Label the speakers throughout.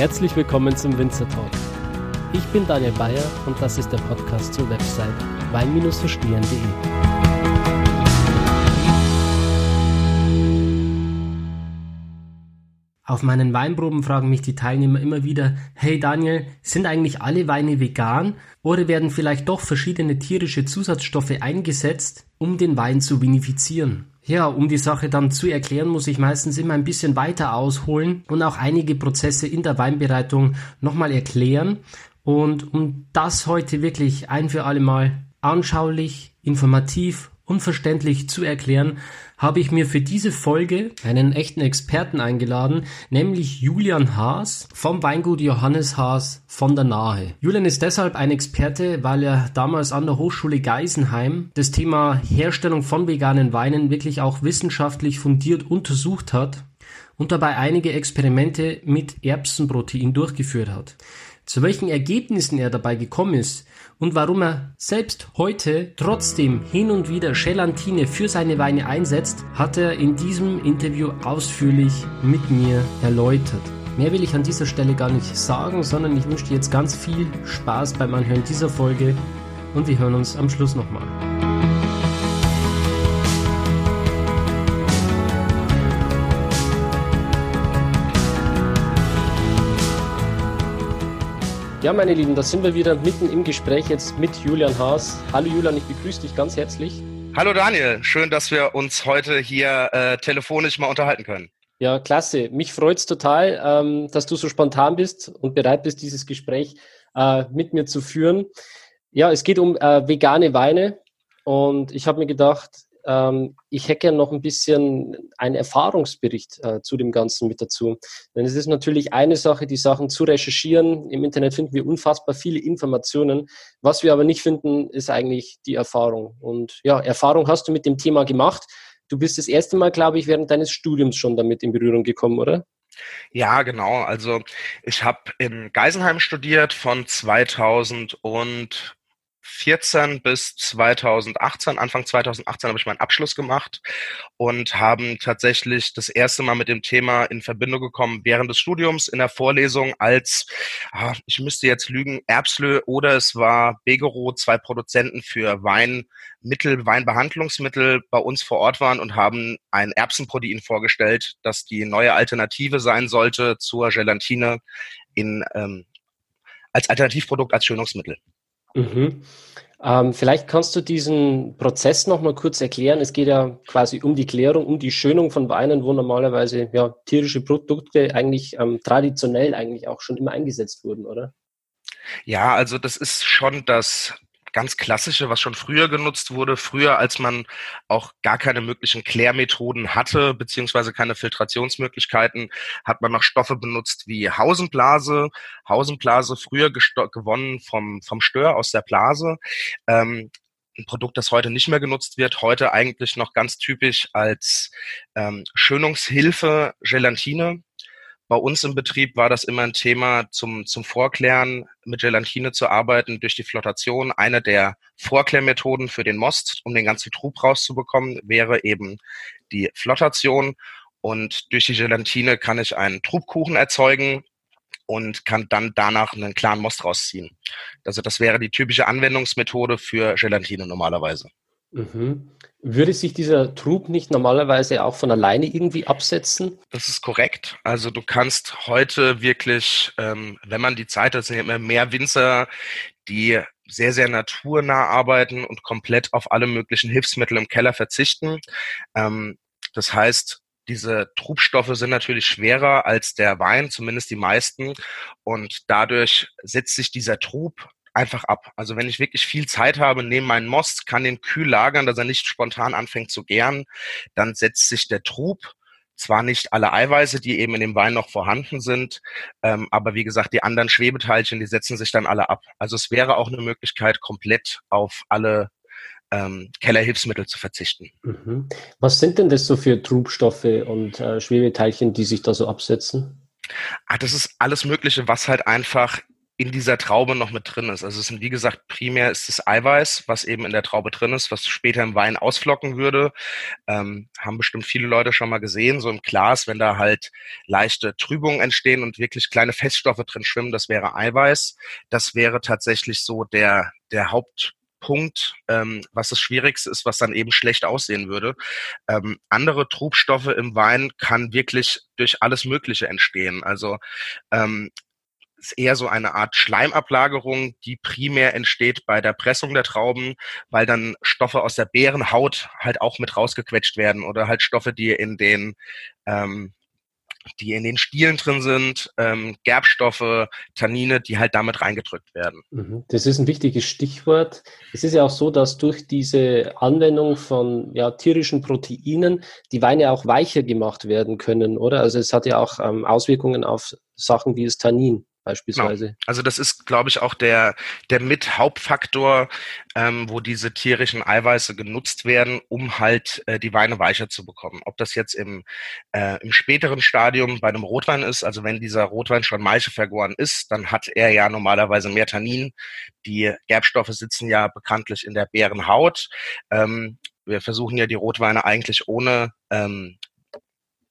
Speaker 1: Herzlich willkommen zum Winzer Talk. Ich bin Daniel Bayer und das ist der Podcast zur Website wein-verstehen.de. Auf meinen Weinproben fragen mich die Teilnehmer immer wieder, hey Daniel, sind eigentlich alle Weine vegan oder werden vielleicht doch verschiedene tierische Zusatzstoffe eingesetzt, um den Wein zu vinifizieren? Ja, um die Sache dann zu erklären, muss ich meistens immer ein bisschen weiter ausholen und auch einige Prozesse in der Weinbereitung nochmal erklären. Und um das heute wirklich ein für alle Mal anschaulich, informativ unverständlich zu erklären, habe ich mir für diese Folge einen echten Experten eingeladen, nämlich Julian Haas vom Weingut Johannes Haas von der Nahe. Julian ist deshalb ein Experte, weil er damals an der Hochschule Geisenheim das Thema Herstellung von veganen Weinen wirklich auch wissenschaftlich fundiert untersucht hat und dabei einige Experimente mit Erbsenprotein durchgeführt hat. Zu welchen Ergebnissen er dabei gekommen ist und warum er selbst heute trotzdem hin und wieder Gelatine für seine Weine einsetzt, hat er in diesem Interview ausführlich mit mir erläutert. Mehr will ich an dieser Stelle gar nicht sagen, sondern ich wünsche dir jetzt ganz viel Spaß beim Anhören dieser Folge und wir hören uns am Schluss nochmal. Ja, meine Lieben, da sind wir wieder mitten im Gespräch jetzt mit Julian Haas. Hallo Julian, ich begrüße dich ganz herzlich.
Speaker 2: Hallo Daniel, schön, dass wir uns heute hier äh, telefonisch mal unterhalten können.
Speaker 1: Ja, klasse. Mich freut es total, ähm, dass du so spontan bist und bereit bist, dieses Gespräch äh, mit mir zu führen. Ja, es geht um äh, vegane Weine und ich habe mir gedacht, ähm, ich hätte gerne noch ein bisschen einen Erfahrungsbericht äh, zu dem Ganzen mit dazu. Denn es ist natürlich eine Sache, die Sachen zu recherchieren. Im Internet finden wir unfassbar viele Informationen. Was wir aber nicht finden, ist eigentlich die Erfahrung. Und ja, Erfahrung hast du mit dem Thema gemacht. Du bist das erste Mal, glaube ich, während deines Studiums schon damit in Berührung gekommen, oder?
Speaker 2: Ja, genau. Also ich habe in Geisenheim studiert von 2000 und 2014 bis 2018, Anfang 2018 habe ich meinen Abschluss gemacht und haben tatsächlich das erste Mal mit dem Thema in Verbindung gekommen während des Studiums in der Vorlesung als, ah, ich müsste jetzt lügen, Erbslö oder es war Begero, zwei Produzenten für Weinmittel, Weinbehandlungsmittel bei uns vor Ort waren und haben ein Erbsenprotein vorgestellt, das die neue Alternative sein sollte zur Gelatine in, ähm, als Alternativprodukt, als Schönungsmittel.
Speaker 1: Mhm. Ähm, vielleicht kannst du diesen Prozess noch mal kurz erklären. Es geht ja quasi um die Klärung, um die Schönung von Weinen, wo normalerweise ja, tierische Produkte eigentlich ähm, traditionell eigentlich auch schon immer eingesetzt wurden, oder?
Speaker 2: Ja, also das ist schon das ganz klassische, was schon früher genutzt wurde, früher als man auch gar keine möglichen Klärmethoden hatte, beziehungsweise keine Filtrationsmöglichkeiten, hat man noch Stoffe benutzt wie Hausenblase. Hausenblase früher gewonnen vom, vom Stör aus der Blase. Ähm, ein Produkt, das heute nicht mehr genutzt wird, heute eigentlich noch ganz typisch als ähm, Schönungshilfe Gelatine bei uns im Betrieb war das immer ein Thema zum, zum Vorklären mit Gelatine zu arbeiten durch die Flotation. Eine der Vorklärmethoden für den Most, um den ganzen Trub rauszubekommen, wäre eben die Flotation. Und durch die Gelatine kann ich einen Trubkuchen erzeugen und kann dann danach einen klaren Most rausziehen. Also das wäre die typische Anwendungsmethode für Gelatine normalerweise.
Speaker 1: Mhm. Würde sich dieser Trub nicht normalerweise auch von alleine irgendwie absetzen?
Speaker 2: Das ist korrekt. Also du kannst heute wirklich, ähm, wenn man die Zeit hat, sind ja immer mehr Winzer, die sehr, sehr naturnah arbeiten und komplett auf alle möglichen Hilfsmittel im Keller verzichten. Ähm, das heißt, diese Trubstoffe sind natürlich schwerer als der Wein, zumindest die meisten. Und dadurch setzt sich dieser Trub einfach ab. Also wenn ich wirklich viel Zeit habe, nehme meinen Most, kann den kühl lagern, dass er nicht spontan anfängt zu gären, dann setzt sich der Trub zwar nicht alle Eiweiße, die eben in dem Wein noch vorhanden sind, ähm, aber wie gesagt, die anderen Schwebeteilchen, die setzen sich dann alle ab. Also es wäre auch eine Möglichkeit, komplett auf alle ähm, Kellerhilfsmittel zu verzichten.
Speaker 1: Mhm. Was sind denn das so für Trubstoffe und äh, Schwebeteilchen, die sich da so absetzen?
Speaker 2: Ah, das ist alles Mögliche, was halt einfach in dieser Traube noch mit drin ist. Also es sind, wie gesagt, primär ist es Eiweiß, was eben in der Traube drin ist, was später im Wein ausflocken würde. Ähm, haben bestimmt viele Leute schon mal gesehen, so im Glas, wenn da halt leichte Trübungen entstehen und wirklich kleine Feststoffe drin schwimmen, das wäre Eiweiß. Das wäre tatsächlich so der, der Haupt Punkt, ähm, was das Schwierigste ist, was dann eben schlecht aussehen würde. Ähm, andere Trubstoffe im Wein kann wirklich durch alles Mögliche entstehen. Also ähm, ist eher so eine Art Schleimablagerung, die primär entsteht bei der Pressung der Trauben, weil dann Stoffe aus der Beerenhaut halt auch mit rausgequetscht werden oder halt Stoffe, die in den ähm, die in den Stielen drin sind, ähm, Gerbstoffe, Tannine, die halt damit reingedrückt werden.
Speaker 1: Mhm. Das ist ein wichtiges Stichwort. Es ist ja auch so, dass durch diese Anwendung von ja, tierischen Proteinen die Weine auch weicher gemacht werden können, oder? Also es hat ja auch ähm, Auswirkungen auf Sachen wie das Tannin beispielsweise. Genau.
Speaker 2: Also das ist, glaube ich, auch der, der mit Hauptfaktor, ähm, wo diese tierischen Eiweiße genutzt werden, um halt äh, die Weine weicher zu bekommen. Ob das jetzt im, äh, im späteren Stadium bei einem Rotwein ist, also wenn dieser Rotwein schon Maische vergoren ist, dann hat er ja normalerweise mehr Tannin. Die Gerbstoffe sitzen ja bekanntlich in der Beerenhaut. Ähm, wir versuchen ja die Rotweine eigentlich ohne ähm,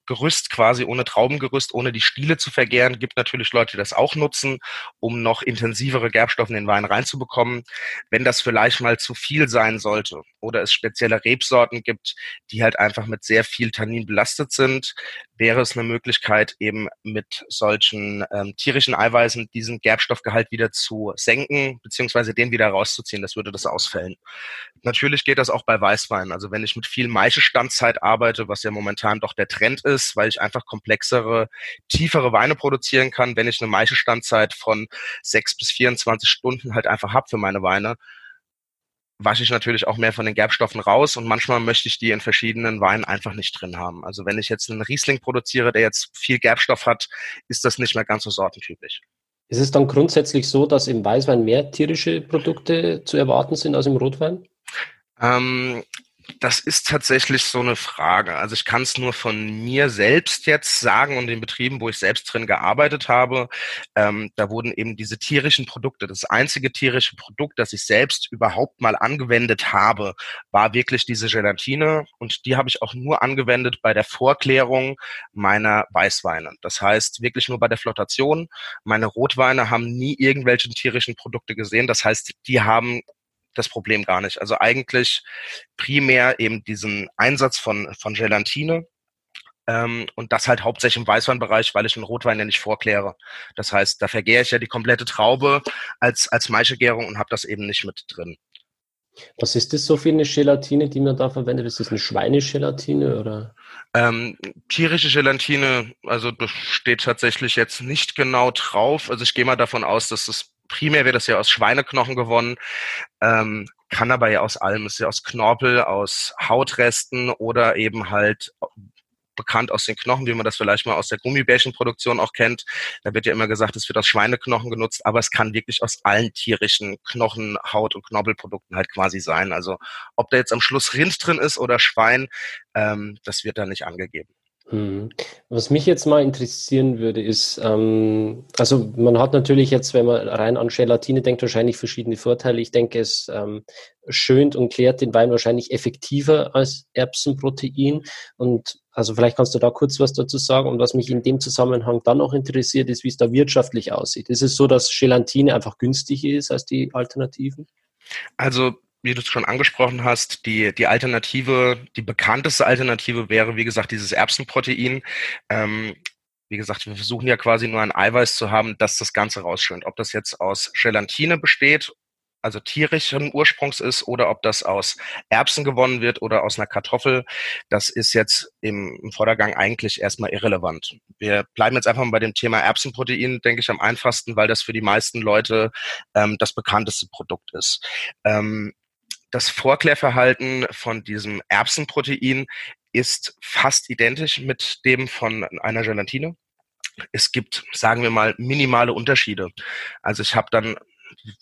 Speaker 2: Gerüst quasi ohne Traubengerüst, ohne die Stiele zu vergären. Gibt natürlich Leute, die das auch nutzen, um noch intensivere Gerbstoffe in den Wein reinzubekommen. Wenn das vielleicht mal zu viel sein sollte oder es spezielle Rebsorten gibt, die halt einfach mit sehr viel Tannin belastet sind, wäre es eine Möglichkeit, eben mit solchen ähm, tierischen Eiweißen diesen Gerbstoffgehalt wieder zu senken, beziehungsweise den wieder rauszuziehen. Das würde das ausfällen. Natürlich geht das auch bei Weißwein. Also wenn ich mit viel Maischestandzeit arbeite, was ja momentan doch der Trend ist, weil ich einfach komplexere, tiefere Weine produzieren kann, wenn ich eine Maischestandzeit von sechs bis 24 Stunden halt einfach habe für meine Weine, wasche ich natürlich auch mehr von den Gerbstoffen raus und manchmal möchte ich die in verschiedenen Weinen einfach nicht drin haben. Also wenn ich jetzt einen Riesling produziere, der jetzt viel Gerbstoff hat, ist das nicht mehr ganz so sortentypisch.
Speaker 1: Ist es dann grundsätzlich so, dass im Weißwein mehr tierische Produkte zu erwarten sind als im Rotwein?
Speaker 2: Ähm, das ist tatsächlich so eine Frage. Also ich kann es nur von mir selbst jetzt sagen und den Betrieben, wo ich selbst drin gearbeitet habe. Ähm, da wurden eben diese tierischen Produkte, das einzige tierische Produkt, das ich selbst überhaupt mal angewendet habe, war wirklich diese Gelatine und die habe ich auch nur angewendet bei der Vorklärung meiner Weißweine. Das heißt wirklich nur bei der Flottation. Meine Rotweine haben nie irgendwelche tierischen Produkte gesehen. Das heißt, die haben das Problem gar nicht. Also eigentlich primär eben diesen Einsatz von, von Gelatine ähm, und das halt hauptsächlich im Weißweinbereich, weil ich einen Rotwein ja nicht vorkläre. Das heißt, da vergäre ich ja die komplette Traube als, als Maischegärung und habe das eben nicht mit drin.
Speaker 1: Was ist das so für eine Gelatine, die man da verwendet? Ist das eine Schweinegelatine oder?
Speaker 2: Ähm, tierische Gelatine, also das steht tatsächlich jetzt nicht genau drauf. Also ich gehe mal davon aus, dass das primär wird das ja aus Schweineknochen gewonnen, ähm, kann aber ja aus allem, ist ja aus Knorpel, aus Hautresten oder eben halt bekannt aus den Knochen, wie man das vielleicht mal aus der Gummibärchenproduktion auch kennt. Da wird ja immer gesagt, es wird aus Schweineknochen genutzt, aber es kann wirklich aus allen tierischen Knochen, Haut und Knorpelprodukten halt quasi sein. Also ob da jetzt am Schluss Rind drin ist oder Schwein, ähm, das wird da nicht angegeben.
Speaker 1: Mhm. Was mich jetzt mal interessieren würde, ist, ähm, also man hat natürlich jetzt, wenn man rein an Gelatine denkt, wahrscheinlich verschiedene Vorteile. Ich denke, es ähm, schönt und klärt den Wein wahrscheinlich effektiver als Erbsenprotein. Und also vielleicht kannst du da kurz was dazu sagen. Und was mich in dem Zusammenhang dann auch interessiert, ist, wie es da wirtschaftlich aussieht. Ist es so, dass Gelatine einfach günstiger ist als die Alternativen?
Speaker 2: Also wie du es schon angesprochen hast, die, die Alternative, die bekannteste Alternative wäre, wie gesagt, dieses Erbsenprotein. Ähm, wie gesagt, wir versuchen ja quasi nur ein Eiweiß zu haben, das das Ganze rausschönt. Ob das jetzt aus Gelatine besteht also tierischen Ursprungs ist oder ob das aus Erbsen gewonnen wird oder aus einer Kartoffel, das ist jetzt im, im Vordergang eigentlich erstmal irrelevant. Wir bleiben jetzt einfach mal bei dem Thema Erbsenprotein, denke ich, am einfachsten, weil das für die meisten Leute ähm, das bekannteste Produkt ist. Ähm, das Vorklärverhalten von diesem Erbsenprotein ist fast identisch mit dem von einer Gelatine. Es gibt, sagen wir mal, minimale Unterschiede. Also ich habe dann,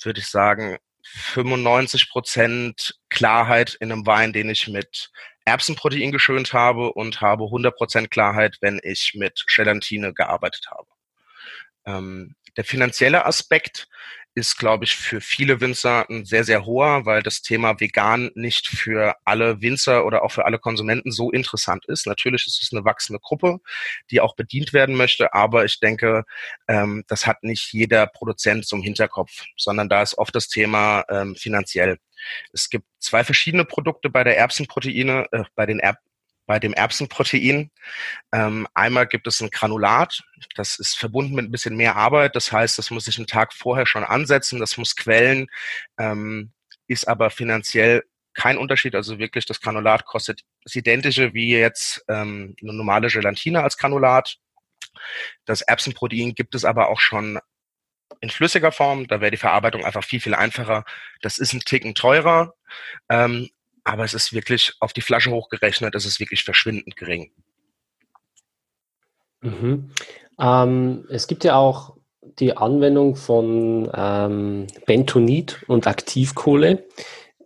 Speaker 2: würde ich sagen, 95 Prozent Klarheit in einem Wein, den ich mit Erbsenprotein geschönt habe und habe 100 Prozent Klarheit, wenn ich mit Gelatine gearbeitet habe. Ähm, der finanzielle Aspekt ist, glaube ich, für viele Winzer ein sehr, sehr hoher, weil das Thema vegan nicht für alle Winzer oder auch für alle Konsumenten so interessant ist. Natürlich ist es eine wachsende Gruppe, die auch bedient werden möchte, aber ich denke, ähm, das hat nicht jeder Produzent zum Hinterkopf, sondern da ist oft das Thema ähm, finanziell. Es gibt zwei verschiedene Produkte bei der Erbsenproteine, äh, bei den Erb bei dem Erbsenprotein. Ähm, einmal gibt es ein Granulat, das ist verbunden mit ein bisschen mehr Arbeit. Das heißt, das muss ich einen Tag vorher schon ansetzen, das muss quellen, ähm, ist aber finanziell kein Unterschied. Also wirklich, das Granulat kostet das Identische wie jetzt ähm, eine normale Gelatine als Granulat. Das Erbsenprotein gibt es aber auch schon in flüssiger Form. Da wäre die Verarbeitung einfach viel, viel einfacher. Das ist ein Ticken teurer, ähm, aber es ist wirklich auf die Flasche hochgerechnet, es ist wirklich verschwindend gering.
Speaker 1: Mhm. Ähm, es gibt ja auch die Anwendung von ähm, Bentonit und Aktivkohle.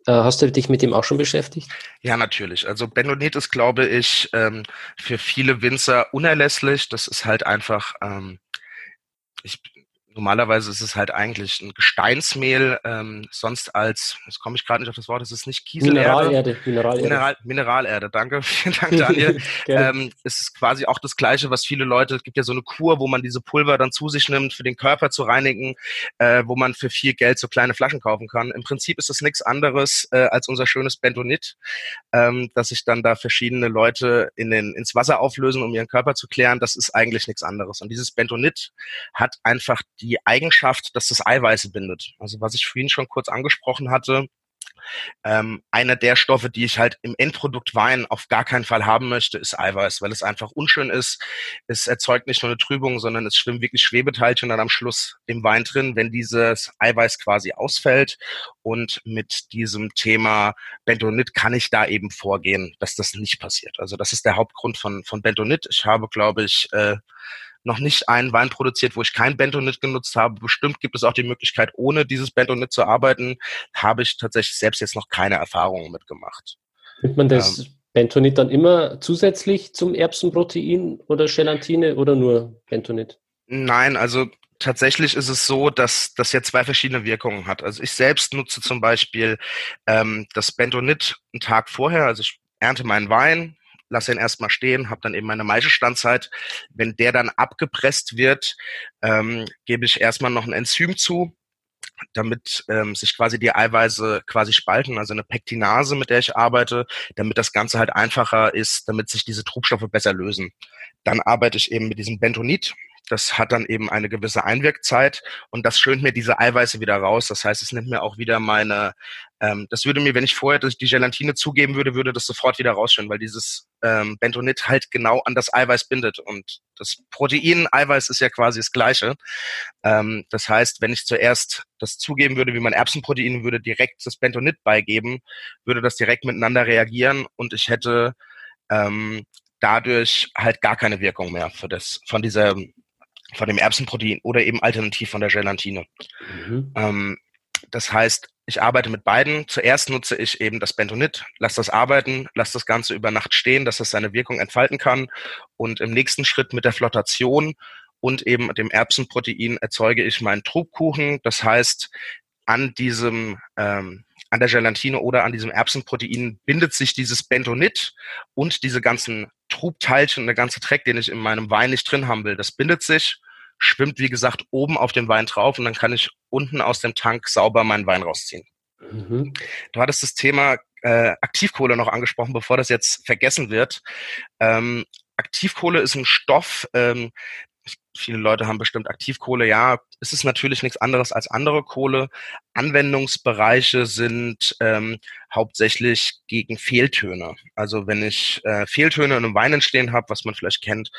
Speaker 1: Äh, hast du dich mit dem auch schon beschäftigt?
Speaker 2: Ja, natürlich. Also Bentonit ist, glaube ich, ähm, für viele Winzer unerlässlich. Das ist halt einfach, ähm, ich Normalerweise ist es halt eigentlich ein Gesteinsmehl, ähm, sonst als, jetzt komme ich gerade nicht auf das Wort, es ist nicht Kieselerde.
Speaker 1: Mineralerde. Mineralerde,
Speaker 2: Mineral, Mineralerde danke. Vielen Dank, Daniel. ähm, es ist quasi auch das Gleiche, was viele Leute, es gibt ja so eine Kur, wo man diese Pulver dann zu sich nimmt, für den Körper zu reinigen, äh, wo man für viel Geld so kleine Flaschen kaufen kann. Im Prinzip ist das nichts anderes äh, als unser schönes Bentonit, ähm, dass sich dann da verschiedene Leute in den, ins Wasser auflösen, um ihren Körper zu klären. Das ist eigentlich nichts anderes. Und dieses Bentonit hat einfach die Eigenschaft, dass das Eiweiße bindet. Also was ich vorhin schon kurz angesprochen hatte, ähm, einer der Stoffe, die ich halt im Endprodukt Wein auf gar keinen Fall haben möchte, ist Eiweiß, weil es einfach unschön ist. Es erzeugt nicht nur eine Trübung, sondern es schwimmen wirklich Schwebeteilchen dann am Schluss im Wein drin, wenn dieses Eiweiß quasi ausfällt. Und mit diesem Thema Bentonit kann ich da eben vorgehen, dass das nicht passiert. Also das ist der Hauptgrund von, von Bentonit. Ich habe, glaube ich, äh, noch nicht einen Wein produziert, wo ich kein Bentonit genutzt habe. Bestimmt gibt es auch die Möglichkeit, ohne dieses Bentonit zu arbeiten. Habe ich tatsächlich selbst jetzt noch keine Erfahrungen mitgemacht.
Speaker 1: Nimmt man das ähm, Bentonit dann immer zusätzlich zum Erbsenprotein oder Gelatine oder nur Bentonit?
Speaker 2: Nein, also tatsächlich ist es so, dass das ja zwei verschiedene Wirkungen hat. Also ich selbst nutze zum Beispiel ähm, das Bentonit einen Tag vorher, also ich ernte meinen Wein, lasse ihn erstmal stehen, habe dann eben meine Maischestandzeit. Wenn der dann abgepresst wird, ähm, gebe ich erstmal noch ein Enzym zu, damit ähm, sich quasi die Eiweiße quasi spalten, also eine Pektinase, mit der ich arbeite, damit das Ganze halt einfacher ist, damit sich diese Trubstoffe besser lösen. Dann arbeite ich eben mit diesem Bentonit, das hat dann eben eine gewisse Einwirkzeit und das schönt mir diese Eiweiße wieder raus. Das heißt, es nimmt mir auch wieder meine, ähm, das würde mir, wenn ich vorher die Gelatine zugeben würde, würde das sofort wieder rausschön, weil dieses ähm, Bentonit halt genau an das Eiweiß bindet und das Protein-Eiweiß ist ja quasi das gleiche. Ähm, das heißt, wenn ich zuerst das zugeben würde, wie mein Erbsenprotein, würde direkt das Bentonit beigeben, würde das direkt miteinander reagieren und ich hätte ähm, dadurch halt gar keine Wirkung mehr für das, von dieser von dem Erbsenprotein oder eben alternativ von der Gelatine. Mhm. Ähm, das heißt, ich arbeite mit beiden. Zuerst nutze ich eben das Bentonit, lasse das arbeiten, lasse das Ganze über Nacht stehen, dass es seine Wirkung entfalten kann. Und im nächsten Schritt mit der Flotation und eben dem Erbsenprotein erzeuge ich meinen Trubkuchen. Das heißt, an diesem ähm, an der Gelatine oder an diesem Erbsenprotein bindet sich dieses Bentonit und diese ganzen Trubteilchen und der ganze Dreck, den ich in meinem Wein nicht drin haben will, das bindet sich, schwimmt wie gesagt oben auf den Wein drauf und dann kann ich unten aus dem Tank sauber meinen Wein rausziehen. Mhm. Du hattest das Thema äh, Aktivkohle noch angesprochen, bevor das jetzt vergessen wird. Ähm, Aktivkohle ist ein Stoff, ähm, viele Leute haben bestimmt Aktivkohle. Ja, es ist natürlich nichts anderes als andere Kohle. Anwendungsbereiche sind ähm, hauptsächlich gegen Fehltöne. Also wenn ich äh, Fehltöne in einem Wein entstehen habe, was man vielleicht kennt,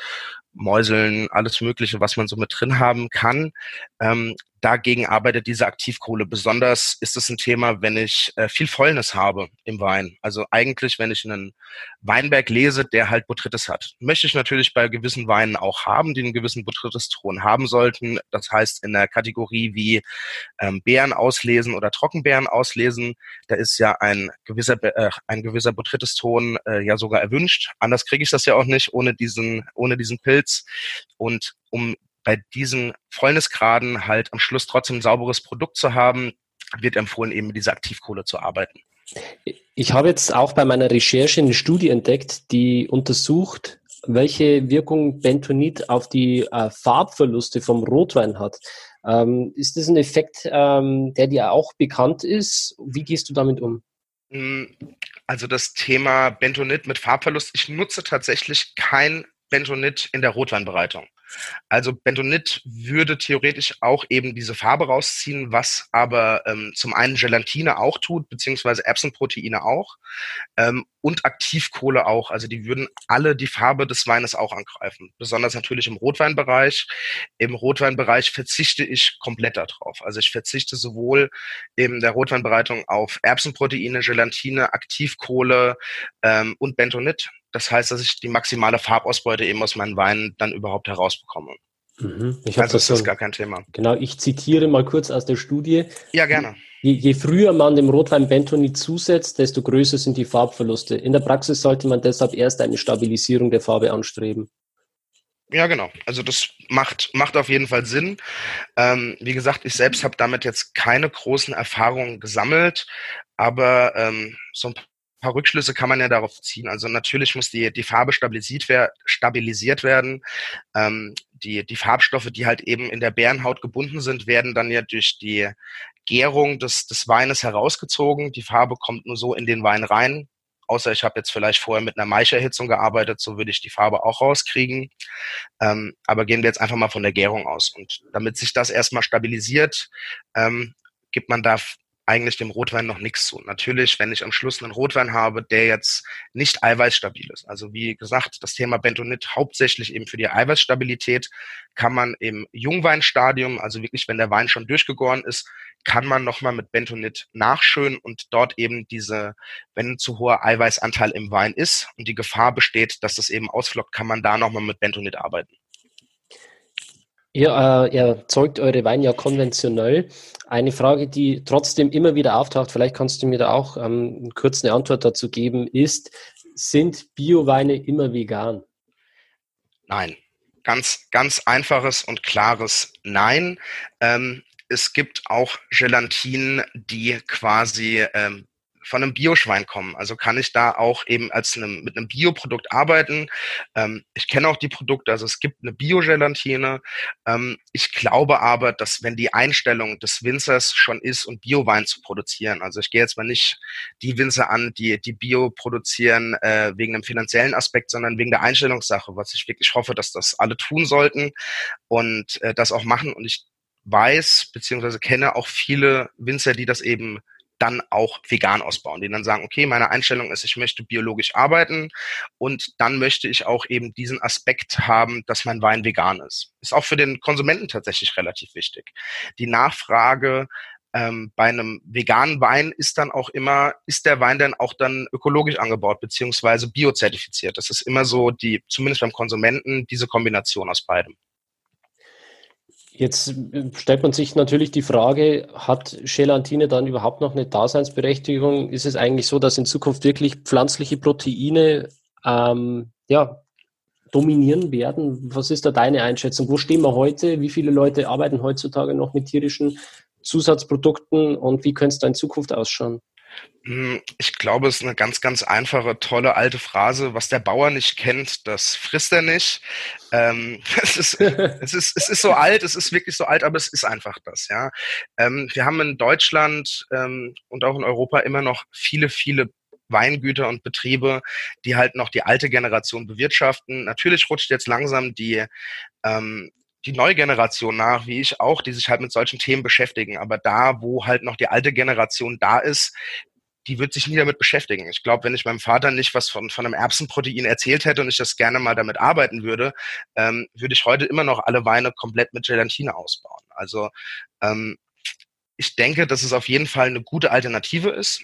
Speaker 2: Mäuseln, alles Mögliche, was man so mit drin haben kann, ähm, dagegen arbeitet diese Aktivkohle. Besonders ist es ein Thema, wenn ich äh, viel Fäulnis habe im Wein. Also eigentlich, wenn ich einen Weinberg lese, der halt Botrytis hat. Möchte ich natürlich bei gewissen Weinen auch haben, die einen gewissen Botrytis-Ton haben sollten. Das heißt, in der Kategorie wie ähm, Beeren auslesen oder Trockenbeeren auslesen, da ist ja ein gewisser, äh, ein gewisser Botrytis-Ton äh, ja sogar erwünscht. Anders kriege ich das ja auch nicht ohne diesen, ohne diesen Pilz. Und um bei diesen Fäulnisgraden halt am Schluss trotzdem ein sauberes Produkt zu haben, wird empfohlen, eben mit dieser Aktivkohle zu arbeiten.
Speaker 1: Ich habe jetzt auch bei meiner Recherche eine Studie entdeckt, die untersucht, welche Wirkung Bentonit auf die äh, Farbverluste vom Rotwein hat. Ähm, ist das ein Effekt, ähm, der dir auch bekannt ist? Wie gehst du damit um?
Speaker 2: Hm, also das Thema Bentonit mit Farbverlust, ich nutze tatsächlich kein Bentonit in der Rotweinbereitung. Also Bentonit würde theoretisch auch eben diese Farbe rausziehen, was aber ähm, zum einen Gelatine auch tut, beziehungsweise Erbsenproteine auch ähm, und Aktivkohle auch. Also die würden alle die Farbe des Weines auch angreifen. Besonders natürlich im Rotweinbereich. Im Rotweinbereich verzichte ich komplett darauf. Also ich verzichte sowohl in der Rotweinbereitung auf Erbsenproteine, Gelatine, Aktivkohle ähm, und Bentonit. Das heißt, dass ich die maximale Farbausbeute eben aus meinen Weinen dann überhaupt herausbekomme.
Speaker 1: Mhm. Ich also das,
Speaker 2: das ist gar kein Thema.
Speaker 1: Genau, ich zitiere mal kurz aus der Studie.
Speaker 2: Ja, gerne.
Speaker 1: Je, je früher man dem Rotwein Bentonit zusetzt, desto größer sind die Farbverluste. In der Praxis sollte man deshalb erst eine Stabilisierung der Farbe anstreben.
Speaker 2: Ja, genau. Also das macht, macht auf jeden Fall Sinn. Ähm, wie gesagt, ich selbst habe damit jetzt keine großen Erfahrungen gesammelt, aber ähm, so ein paar Rückschlüsse kann man ja darauf ziehen. Also natürlich muss die, die Farbe stabilisiert, wer, stabilisiert werden. Ähm, die, die Farbstoffe, die halt eben in der Bärenhaut gebunden sind, werden dann ja durch die Gärung des, des Weines herausgezogen. Die Farbe kommt nur so in den Wein rein. Außer ich habe jetzt vielleicht vorher mit einer Maicherhitzung gearbeitet, so würde ich die Farbe auch rauskriegen. Ähm, aber gehen wir jetzt einfach mal von der Gärung aus. Und damit sich das erstmal stabilisiert, ähm, gibt man da eigentlich dem Rotwein noch nichts zu. Natürlich, wenn ich am Schluss einen Rotwein habe, der jetzt nicht eiweißstabil ist. Also wie gesagt, das Thema Bentonit hauptsächlich eben für die Eiweißstabilität kann man im Jungweinstadium, also wirklich, wenn der Wein schon durchgegoren ist, kann man nochmal mit Bentonit nachschönen und dort eben diese, wenn zu hoher Eiweißanteil im Wein ist und die Gefahr besteht, dass das eben ausflockt, kann man da nochmal mit Bentonit arbeiten.
Speaker 1: Ihr, äh, erzeugt eure Weine ja konventionell. Eine Frage, die trotzdem immer wieder auftaucht, vielleicht kannst du mir da auch ähm, kurz eine Antwort dazu geben, ist, sind Bioweine immer vegan?
Speaker 2: Nein. Ganz, ganz einfaches und klares Nein. Ähm, es gibt auch Gelatinen, die quasi ähm, von einem Bioschwein kommen. Also kann ich da auch eben als einem, mit einem Bioprodukt arbeiten. Ähm, ich kenne auch die Produkte, also es gibt eine Biogelatine. Ähm, ich glaube aber, dass wenn die Einstellung des Winzers schon ist, und Biowein zu produzieren, also ich gehe jetzt mal nicht die Winzer an, die, die Bio produzieren äh, wegen einem finanziellen Aspekt, sondern wegen der Einstellungssache, was ich wirklich hoffe, dass das alle tun sollten und äh, das auch machen. Und ich weiß beziehungsweise kenne auch viele Winzer, die das eben dann auch vegan ausbauen, die dann sagen, okay, meine Einstellung ist, ich möchte biologisch arbeiten und dann möchte ich auch eben diesen Aspekt haben, dass mein Wein vegan ist. Ist auch für den Konsumenten tatsächlich relativ wichtig. Die Nachfrage ähm, bei einem veganen Wein ist dann auch immer, ist der Wein denn auch dann ökologisch angebaut beziehungsweise biozertifiziert? Das ist immer so die, zumindest beim Konsumenten, diese Kombination aus beidem.
Speaker 1: Jetzt äh, stellt man sich natürlich die Frage, hat Gelatine dann überhaupt noch eine Daseinsberechtigung? Ist es eigentlich so, dass in Zukunft wirklich pflanzliche Proteine ähm, ja, dominieren werden? Was ist da deine Einschätzung? Wo stehen wir heute? Wie viele Leute arbeiten heutzutage noch mit tierischen Zusatzprodukten und wie könnte es da in Zukunft ausschauen?
Speaker 2: Hm, ich glaube, es ist eine ganz, ganz einfache, tolle alte Phrase. Was der Bauer nicht kennt, das frisst er nicht. Ähm, es, ist, es, ist, es ist so alt, es ist wirklich so alt, aber es ist einfach das. Ja, ähm, Wir haben in Deutschland ähm, und auch in Europa immer noch viele, viele Weingüter und Betriebe, die halt noch die alte Generation bewirtschaften. Natürlich rutscht jetzt langsam die ähm, die neue Generation nach, wie ich auch, die sich halt mit solchen Themen beschäftigen. Aber da, wo halt noch die alte Generation da ist, die wird sich nie damit beschäftigen. Ich glaube, wenn ich meinem Vater nicht was von, von einem Erbsenprotein erzählt hätte und ich das gerne mal damit arbeiten würde, ähm, würde ich heute immer noch alle Weine komplett mit Gelatine ausbauen. Also ähm, ich denke, dass es auf jeden Fall eine gute Alternative ist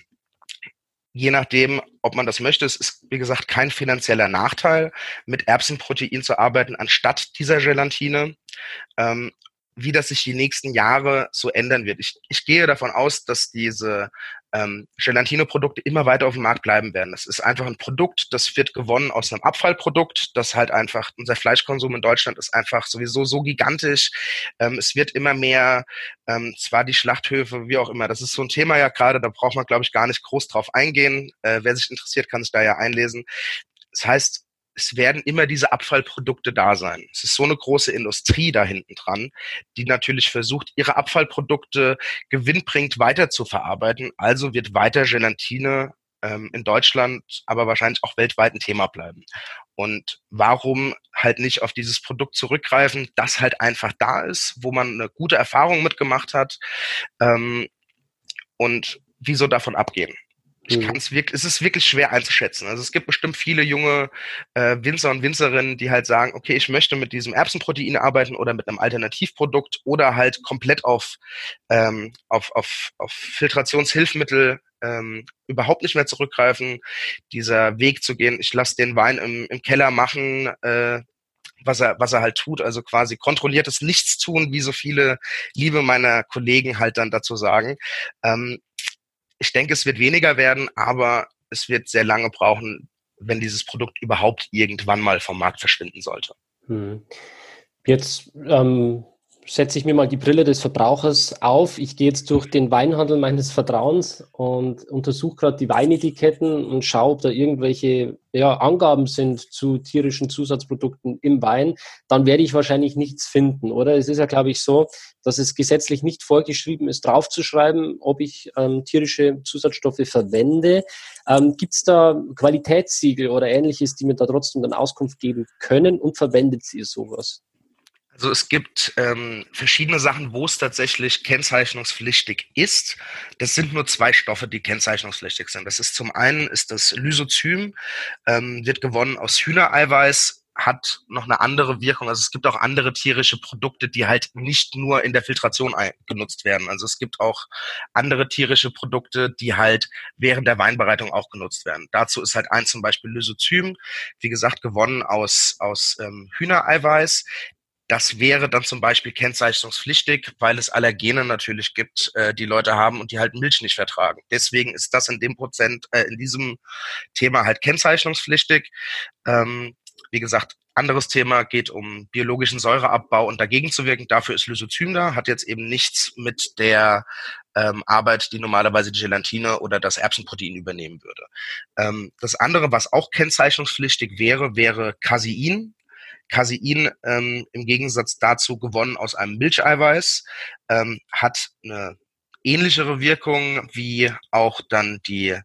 Speaker 2: je nachdem, ob man das möchte. Es ist, wie gesagt, kein finanzieller Nachteil, mit Erbsenprotein zu arbeiten, anstatt dieser Gelatine. Ähm, wie das sich die nächsten Jahre so ändern wird. Ich, ich gehe davon aus, dass diese ähm, Gelatine-Produkte immer weiter auf dem Markt bleiben werden. Das ist einfach ein Produkt, das wird gewonnen aus einem Abfallprodukt, das halt einfach, unser Fleischkonsum in Deutschland ist einfach sowieso so gigantisch. Ähm, es wird immer mehr, ähm, zwar die Schlachthöfe, wie auch immer, das ist so ein Thema ja gerade, da braucht man, glaube ich, gar nicht groß drauf eingehen. Äh, wer sich interessiert, kann sich da ja einlesen. Das heißt, es werden immer diese Abfallprodukte da sein. Es ist so eine große Industrie da hinten dran, die natürlich versucht, ihre Abfallprodukte gewinnbringend weiter zu verarbeiten. Also wird weiter Gelatine ähm, in Deutschland, aber wahrscheinlich auch weltweit ein Thema bleiben. Und warum halt nicht auf dieses Produkt zurückgreifen, das halt einfach da ist, wo man eine gute Erfahrung mitgemacht hat ähm, und wieso davon abgehen? Ich mhm. kann es wirklich, es ist wirklich schwer einzuschätzen. Also es gibt bestimmt viele junge äh, Winzer und Winzerinnen, die halt sagen, okay, ich möchte mit diesem Erbsenprotein arbeiten oder mit einem Alternativprodukt oder halt komplett auf, ähm, auf, auf, auf Filtrationshilfsmittel ähm, überhaupt nicht mehr zurückgreifen, dieser Weg zu gehen, ich lasse den Wein im, im Keller machen, äh, was er, was er halt tut, also quasi kontrolliertes Nichtstun, wie so viele liebe meiner Kollegen halt dann dazu sagen. Ähm, ich denke, es wird weniger werden, aber es wird sehr lange brauchen, wenn dieses Produkt überhaupt irgendwann mal vom Markt verschwinden sollte. Hm.
Speaker 1: Jetzt ähm, setze ich mir mal die Brille des Verbrauchers auf. Ich gehe jetzt durch den Weinhandel meines Vertrauens und untersuche gerade die Weinetiketten und schaue, ob da irgendwelche ja, Angaben sind zu tierischen Zusatzprodukten im Wein. Dann werde ich wahrscheinlich nichts finden, oder? Es ist ja, glaube ich, so, dass es gesetzlich nicht vorgeschrieben ist, draufzuschreiben, ob ich ähm, tierische Zusatzstoffe verwende. Ähm, Gibt es da Qualitätssiegel oder ähnliches, die mir da trotzdem dann Auskunft geben können und verwendet ihr sowas?
Speaker 2: Also es gibt ähm, verschiedene Sachen, wo es tatsächlich kennzeichnungspflichtig ist. Das sind nur zwei Stoffe, die kennzeichnungspflichtig sind. Das ist zum einen ist das Lysozym, ähm, wird gewonnen aus Hühnereiweiß, hat noch eine andere Wirkung. Also es gibt auch andere tierische Produkte, die halt nicht nur in der Filtration genutzt werden. Also es gibt auch andere tierische Produkte, die halt während der Weinbereitung auch genutzt werden. Dazu ist halt eins zum Beispiel Lysozym, wie gesagt, gewonnen aus, aus ähm, Hühnereiweiß. Das wäre dann zum Beispiel kennzeichnungspflichtig, weil es Allergene natürlich gibt, äh, die Leute haben und die halt Milch nicht vertragen. Deswegen ist das in dem Prozent, äh, in diesem Thema halt kennzeichnungspflichtig. Ähm, wie gesagt, anderes Thema geht um biologischen Säureabbau und dagegen zu wirken. Dafür ist Lysozym da, hat jetzt eben nichts mit der ähm, Arbeit, die normalerweise die Gelatine oder das Erbsenprotein übernehmen würde. Ähm, das andere, was auch kennzeichnungspflichtig wäre, wäre Casein. Casein ähm, im Gegensatz dazu gewonnen aus einem Milcheiweiß, ähm, hat eine ähnlichere Wirkung wie auch dann die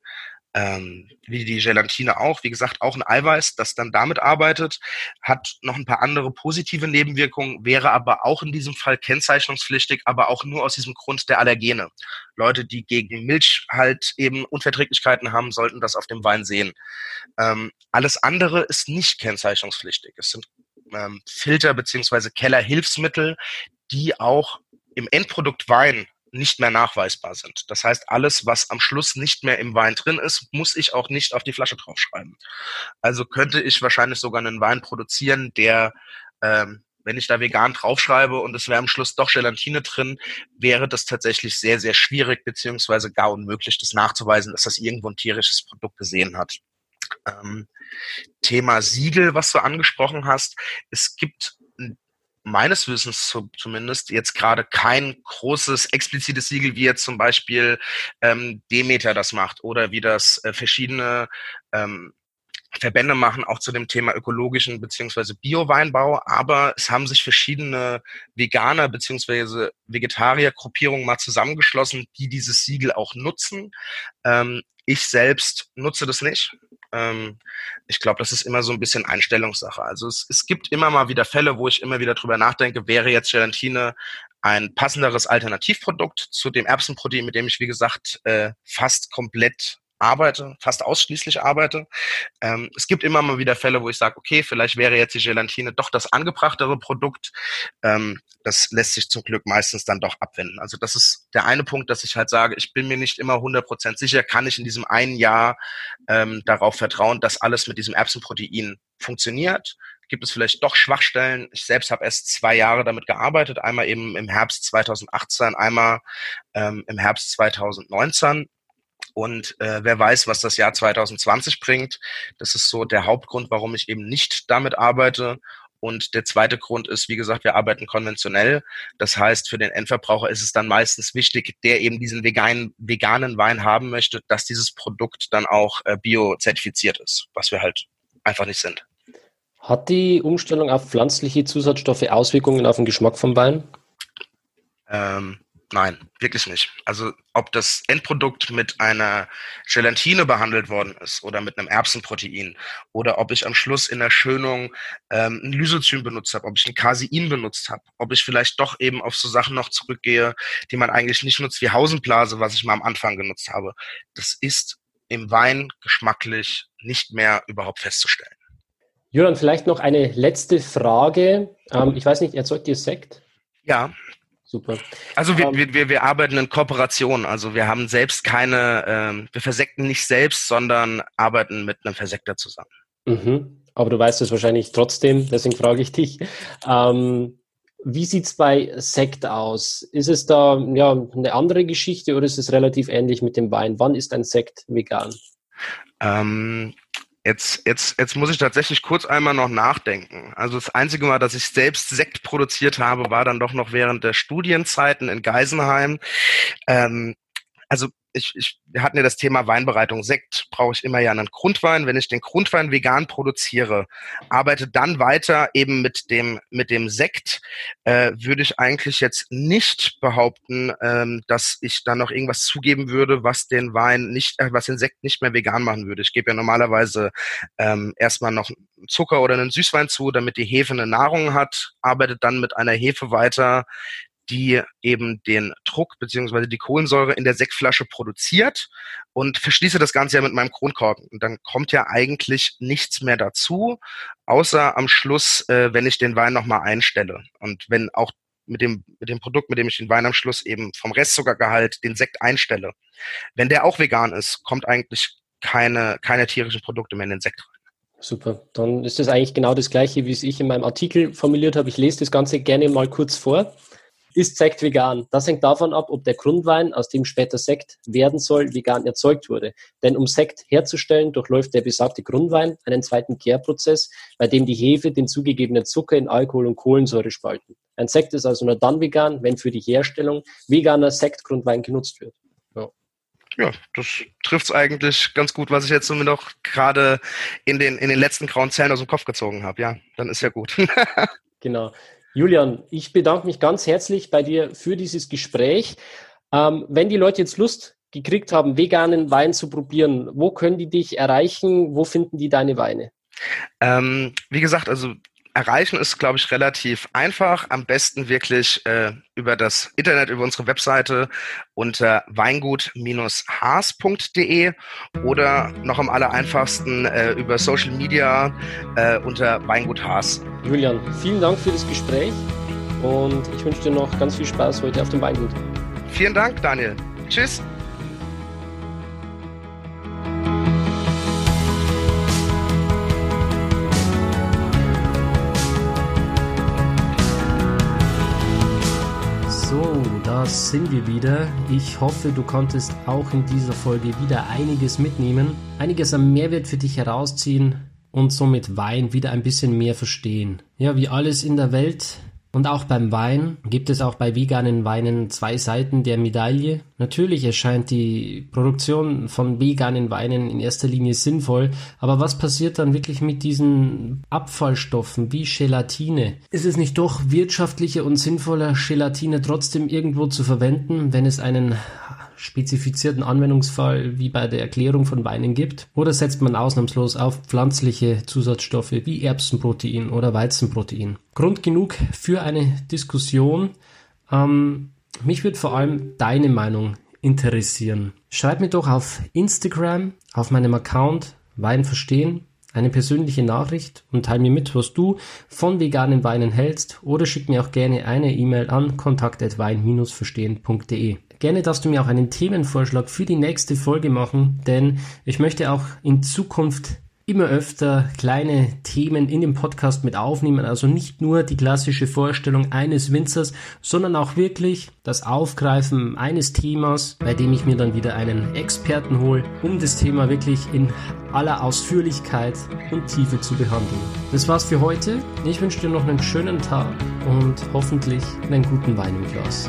Speaker 2: ähm, wie die Gelatine auch, wie gesagt, auch ein Eiweiß, das dann damit arbeitet, hat noch ein paar andere positive Nebenwirkungen, wäre aber auch in diesem Fall kennzeichnungspflichtig, aber auch nur aus diesem Grund der Allergene. Leute, die gegen Milch halt eben Unverträglichkeiten haben, sollten das auf dem Wein sehen. Ähm, alles andere ist nicht kennzeichnungspflichtig. Es sind ähm, Filter beziehungsweise Kellerhilfsmittel, die auch im Endprodukt Wein nicht mehr nachweisbar sind. Das heißt, alles, was am Schluss nicht mehr im Wein drin ist, muss ich auch nicht auf die Flasche draufschreiben. Also könnte ich wahrscheinlich sogar einen Wein produzieren, der, ähm, wenn ich da vegan draufschreibe und es wäre am Schluss doch Gelatine drin, wäre das tatsächlich sehr, sehr schwierig beziehungsweise gar unmöglich, das nachzuweisen, dass das irgendwo ein tierisches Produkt gesehen hat. Ähm, Thema Siegel, was du angesprochen hast. Es gibt meines Wissens zu, zumindest jetzt gerade kein großes explizites Siegel, wie jetzt zum Beispiel ähm, Demeter das macht oder wie das äh, verschiedene ähm, Verbände machen, auch zu dem Thema ökologischen beziehungsweise Bio-Weinbau, aber es haben sich verschiedene Veganer beziehungsweise Vegetarier-Gruppierungen mal zusammengeschlossen, die dieses Siegel auch nutzen. Ähm, ich selbst nutze das nicht. Ähm, ich glaube, das ist immer so ein bisschen Einstellungssache. Also es, es gibt immer mal wieder Fälle, wo ich immer wieder drüber nachdenke, wäre jetzt Gelatine ein passenderes Alternativprodukt zu dem Erbsenprotein, mit dem ich, wie gesagt, äh, fast komplett arbeite, fast ausschließlich arbeite. Ähm, es gibt immer mal wieder Fälle, wo ich sage, okay, vielleicht wäre jetzt die Gelatine doch das angebrachtere Produkt. Ähm, das lässt sich zum Glück meistens dann doch abwenden. Also das ist der eine Punkt, dass ich halt sage, ich bin mir nicht immer 100% sicher, kann ich in diesem einen Jahr ähm, darauf vertrauen, dass alles mit diesem Erbsenprotein funktioniert. Gibt es vielleicht doch Schwachstellen? Ich selbst habe erst zwei Jahre damit gearbeitet, einmal eben im Herbst 2018, einmal ähm, im Herbst 2019 Und äh, wer weiß, was das Jahr 2020 bringt. Das ist so der Hauptgrund, warum ich eben nicht damit arbeite. Und der zweite Grund ist, wie gesagt, wir arbeiten konventionell. Das heißt, für den Endverbraucher ist es dann meistens wichtig, der eben diesen veganen, veganen Wein haben möchte, dass dieses Produkt dann auch äh, bio-zertifiziert ist, was wir halt einfach nicht sind.
Speaker 1: Hat die Umstellung auf pflanzliche Zusatzstoffe Auswirkungen auf den Geschmack vom Wein?
Speaker 2: Ähm, Nein, wirklich nicht. Also ob das Endprodukt mit einer Gelatine behandelt worden ist oder mit einem Erbsenprotein oder ob ich am Schluss in der Schönung ähm, ein Lysozym benutzt habe, ob ich ein Casein benutzt habe, ob ich vielleicht doch eben auf so Sachen noch zurückgehe, die man eigentlich nicht nutzt, wie Hausenblase, was ich mal am Anfang genutzt habe. Das ist im Wein geschmacklich nicht mehr überhaupt festzustellen.
Speaker 1: Juran, vielleicht noch eine letzte Frage. Ähm, ich weiß nicht, erzeugt ihr Sekt?
Speaker 2: Ja, Super. Also wir, um, ähm, wir, wir arbeiten in Kooperation. Also wir haben selbst keine, ähm, wir versekten nicht selbst, sondern arbeiten mit einem Versekter zusammen.
Speaker 1: Mhm. Aber du weißt es wahrscheinlich trotzdem, deswegen frage ich dich. Ähm, wie sieht's bei Sekt aus? Ist es da ja, eine andere Geschichte oder ist es relativ ähnlich mit dem Wein? Wann ist ein Sekt vegan?
Speaker 2: Ähm, Jetzt, jetzt, jetzt muss ich tatsächlich kurz einmal noch nachdenken. Also das einzige Mal, dass ich selbst Sekt produziert habe, war dann doch noch während der Studienzeiten in Geisenheim. Ähm, also ich, ich, wir hatten ja das Thema Weinbereitung. Sekt brauche ich immer ja einen Grundwein. Wenn ich den Grundwein vegan produziere, arbeite dann weiter eben mit dem, mit dem Sekt, äh, würde ich eigentlich jetzt nicht behaupten, ähm, dass ich dann noch irgendwas zugeben würde, was den Wein nicht, äh, was den Sekt nicht mehr vegan machen würde. Ich gebe ja normalerweise ähm, erstmal noch Zucker oder einen Süßwein zu, damit die Hefe eine Nahrung hat, arbeitet dann mit einer Hefe weiter, die eben den Druck beziehungsweise die Kohlensäure in der Sektflasche produziert und verschließe das Ganze ja mit meinem Kronkorken. Und dann kommt ja eigentlich nichts mehr dazu, außer am Schluss, äh, wenn ich den Wein nochmal einstelle. Und wenn auch mit dem, mit dem Produkt, mit dem ich den Wein am Schluss eben vom Restzuckergehalt den Sekt einstelle. Wenn der auch vegan ist, kommt eigentlich keine, keine tierischen Produkte mehr in den Sekt rein.
Speaker 1: Super, dann ist das eigentlich genau das gleiche, wie es ich in meinem Artikel formuliert habe. Ich lese das Ganze gerne mal kurz vor ist Sekt vegan? Das hängt davon ab, ob der Grundwein, aus dem später Sekt werden soll, vegan erzeugt wurde. Denn um Sekt herzustellen, durchläuft der besagte Grundwein einen zweiten Gärprozess, bei dem die Hefe den zugegebenen Zucker in Alkohol und Kohlensäure spalten. Ein Sekt ist also nur dann vegan, wenn für die Herstellung veganer Sektgrundwein genutzt wird.
Speaker 2: Ja. Ja, das trifft es eigentlich ganz gut, was ich jetzt nur noch gerade in den, in den letzten grauen Zellen aus dem Kopf gezogen habe. Ja, dann ist ja gut.
Speaker 1: genau. Julian, ich bedanke mich ganz herzlich bei dir für dieses Gespräch. Ähm, wenn die Leute jetzt Lust gekriegt haben, veganen Wein zu probieren, wo können die dich erreichen? Wo finden die deine Weine?
Speaker 2: Ähm, wie gesagt, also erreichen ist, glaube ich, relativ einfach. Am besten wirklich äh, über das Internet, über unsere Webseite unter weingut-haas.de oder noch am aller einfachsten äh, über Social Media äh, unter Weingut Haas.
Speaker 1: Julian, vielen Dank für das Gespräch und ich wünsche dir noch ganz viel Spaß heute auf dem Weingut.
Speaker 2: Vielen Dank, Daniel. Tschüss.
Speaker 1: Sind wir wieder. Ich hoffe, du konntest auch in dieser Folge wieder einiges mitnehmen, einiges am Mehrwert für dich herausziehen und somit Wein wieder ein bisschen mehr verstehen. Ja, wie alles in der Welt und auch beim Wein gibt es auch bei veganen Weinen zwei Seiten der Medaille. Natürlich erscheint die Produktion von veganen Weinen in erster Linie sinnvoll, aber was passiert dann wirklich mit diesen Abfallstoffen wie Gelatine? Ist es nicht doch wirtschaftlicher und sinnvoller, Gelatine trotzdem irgendwo zu verwenden, wenn es einen spezifizierten Anwendungsfall wie bei der Erklärung von Weinen gibt? Oder setzt man ausnahmslos auf pflanzliche Zusatzstoffe wie Erbsenprotein oder Weizenprotein? Grund genug für eine Diskussion. Ähm, mich würde vor allem deine Meinung interessieren. Schreib mir doch auf Instagram, auf meinem Account Wein verstehen, eine persönliche Nachricht und teile mir mit, was du von veganen Weinen hältst oder schick mir auch gerne eine E-Mail an kontakt@wein-verstehen.de. Gerne darfst du mir auch einen Themenvorschlag für die nächste Folge machen, denn ich möchte auch in Zukunft immer öfter kleine Themen in dem Podcast mit aufnehmen. Also nicht nur die klassische Vorstellung eines Winzers, sondern auch wirklich das Aufgreifen eines Themas, bei dem ich mir dann wieder einen Experten hole, um das Thema wirklich in aller Ausführlichkeit und Tiefe zu behandeln. Das war's für heute. Ich wünsche dir noch einen schönen Tag und hoffentlich einen guten Wein im Glas.